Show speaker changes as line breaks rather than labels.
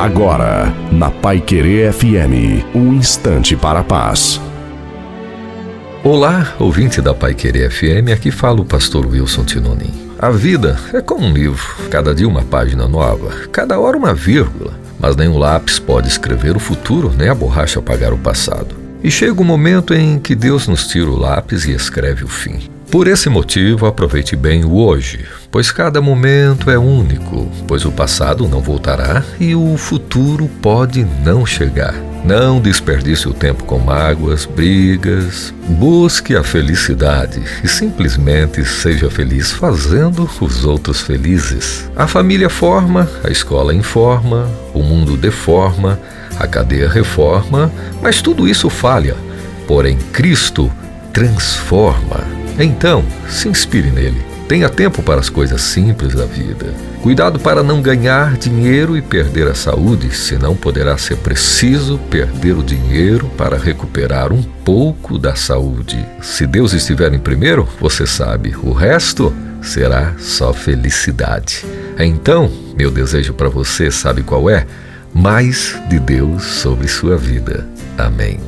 Agora, na Pai Querer FM, um instante para a paz.
Olá, ouvinte da Pai Querer FM, aqui fala o pastor Wilson Tinonim. A vida é como um livro, cada dia uma página nova, cada hora uma vírgula, mas nenhum lápis pode escrever o futuro, nem a borracha apagar o passado. E chega o momento em que Deus nos tira o lápis e escreve o fim. Por esse motivo, aproveite bem o hoje, pois cada momento é único, pois o passado não voltará e o futuro pode não chegar. Não desperdice o tempo com mágoas, brigas. Busque a felicidade e simplesmente seja feliz fazendo os outros felizes. A família forma, a escola informa, o mundo deforma, a cadeia reforma, mas tudo isso falha. Porém, Cristo transforma. Então, se inspire nele. Tenha tempo para as coisas simples da vida. Cuidado para não ganhar dinheiro e perder a saúde, senão poderá ser preciso perder o dinheiro para recuperar um pouco da saúde. Se Deus estiver em primeiro, você sabe, o resto será só felicidade. Então, meu desejo para você, sabe qual é? Mais de Deus sobre sua vida. Amém.